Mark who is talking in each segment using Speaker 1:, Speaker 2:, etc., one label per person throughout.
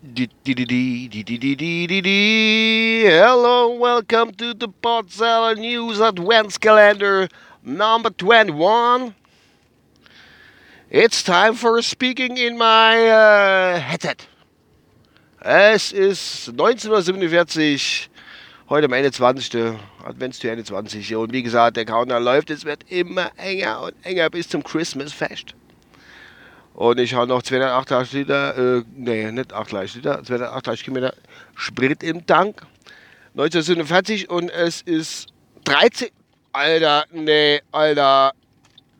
Speaker 1: Hello, welcome to the Podseller News Adventskalender number 21. It's time for speaking in my uh, headset. Es ist 19.47 Uhr, heute am 21. Adventstür 21. Und wie gesagt, der Countdown läuft, es wird immer enger und enger bis zum Christmasfest. Und ich habe noch 288 Liter, äh, nee, nicht 88 Liter, 288 Kilometer Sprit im Tank. 1947 und es ist 13, Alter, nee, Alter,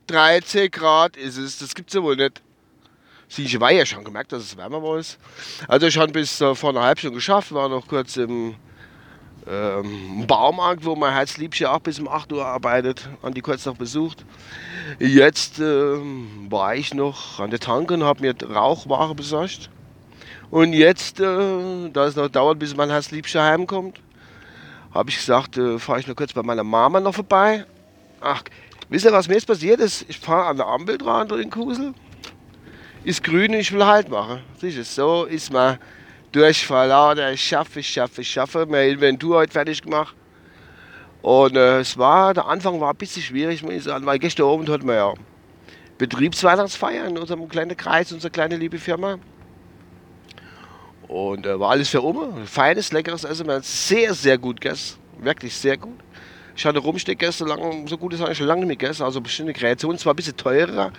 Speaker 1: 13 Grad ist es, das gibt's ja wohl nicht. Ich war ja schon gemerkt, dass es wärmer war. Also ich habe bis äh, vor einer halben Stunde geschafft, war noch kurz im ähm, Baumarkt, wo mein Herzliebchen auch bis um 8 Uhr arbeitet, an die kurz noch besucht. Jetzt äh, war ich noch an der Tanke und habe mir Rauchware besorgt. Und jetzt, äh, da es noch dauert, bis mein Herzliebchen heimkommt, habe ich gesagt, äh, fahre ich noch kurz bei meiner Mama noch vorbei. Ach, wisst ihr, was mir jetzt passiert ist? Ich fahre an der Ampel dran den Kusel. Ist grün und ich will Halt machen. Siehst du, so ist man Durchfall, ich schaffe, ich schaffe, ich schaffe. Meine Inventur heute fertig gemacht. Und äh, es war, der Anfang war ein bisschen schwierig, muss ich sagen, weil gestern Abend hatten wir ja Betriebsweihnachtsfeier in unserem kleinen Kreis, unsere kleine liebe Firma. Und äh, war alles für Oma. Feines, leckeres Essen. Man hat sehr, sehr gut gegessen. Wirklich sehr gut. Ich hatte Rumsteak gestern lang, so gut ist eigentlich schon lange nicht gegessen. Also bestimmte Kreation, zwar ein bisschen teurer,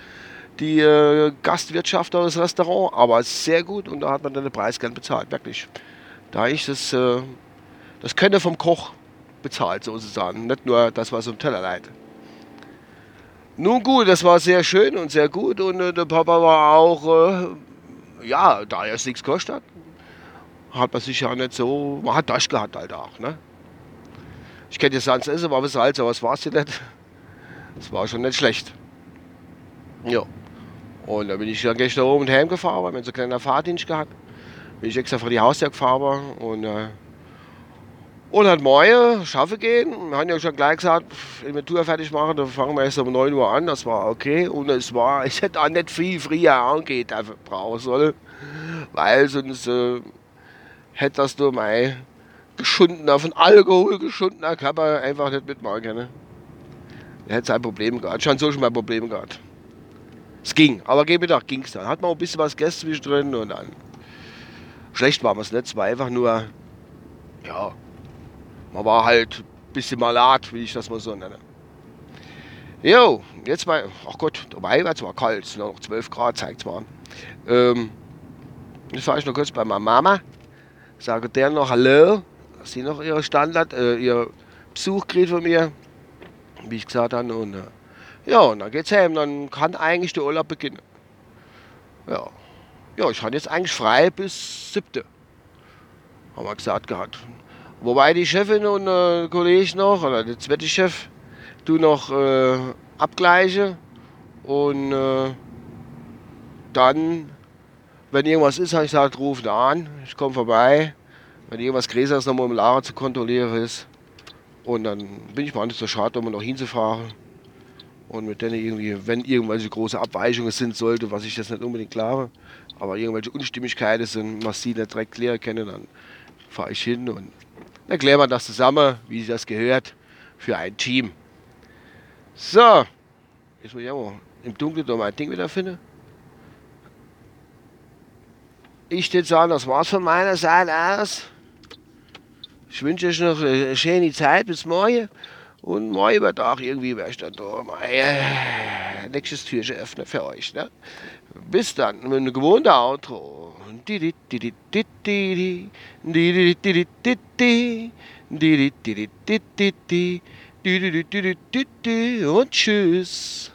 Speaker 1: die äh, Gastwirtschaft oder das Restaurant, aber sehr gut und da hat man dann den Preis gern bezahlt, wirklich. Da ich das, äh, das Können vom Koch bezahlt sozusagen, nicht nur das, was um Teller leitet. Nun gut, das war sehr schön und sehr gut und äh, der Papa war auch, äh, ja, da er es nichts kostet hat, hat man sich ja nicht so, man hat das gehabt halt auch, ne? Ich könnte jetzt sagen, es war was Salz, aber es war es ja nicht. Es war schon nicht schlecht. Ja. Und da bin ich dann gestern oben und heimgefahren, weil wir so einen kleinen Fahrdienst gehabt. Bin ich extra vor die Haustür gefahren und, äh, und hat morgen schaffen gehen. Wir haben ja schon gleich gesagt, Inventur fertig machen, dann fangen wir erst um 9 Uhr an. Das war okay. Und es war, ich hätte auch nicht viel früher angeht, brauchen sollen. Weil sonst äh, hätte das nur mein geschundener, von Alkohol geschundener Körper einfach nicht mitmachen können. Er hätte sein Problem gehabt. Schon so schon mal Probleme gehabt. Es ging, aber gegen Mittag ging es dann. Hat man ein bisschen was gegessen zwischendrin und dann. Schlecht war es nicht. Es war einfach nur, ja, man war halt ein bisschen malat, wie ich das mal so nenne. Jo, jetzt mal, ach Gott, dabei war zwar kalt, es sind noch 12 Grad, zeigt es mal. Ähm, jetzt war ich noch kurz bei meiner Mama, sage der noch Hallo, dass sie noch ihre Standard, äh, ihr Besuch kriegt von mir, wie ich gesagt habe, und äh, ja, und dann geht's heim, dann kann eigentlich der Urlaub beginnen. Ja. Ja, ich hatte jetzt eigentlich frei bis siebte. Haben wir gesagt gehabt. Wobei die Chefin und äh, Kollege noch, oder der zweite Chef, du noch äh, abgleiche und äh, dann, wenn irgendwas ist, habe ich gesagt, ruf da an, ich komme vorbei. Wenn irgendwas Gräseres nochmal im Lager zu kontrollieren ist. Und dann bin ich mal nicht so schade, um noch hinzufahren und mit denen irgendwie, wenn irgendwelche große Abweichungen sind sollte, was ich jetzt nicht unbedingt glaube, aber irgendwelche Unstimmigkeiten sind, was sie nicht direkt klären können, dann fahre ich hin und klären wir das zusammen, wie sich das gehört, für ein Team. So, jetzt muss ich auch im Dunkeln noch mein Ding wieder finden. Ich würde sagen, das war's von meiner Seite aus. Ich wünsche euch noch eine schöne Zeit bis morgen. Und morgen über Tag irgendwie wäre ich dann da. Äh, nächstes Türchen öffnen für euch. Ne? Bis dann, mit einem gewohnten Outro. Und tschüss.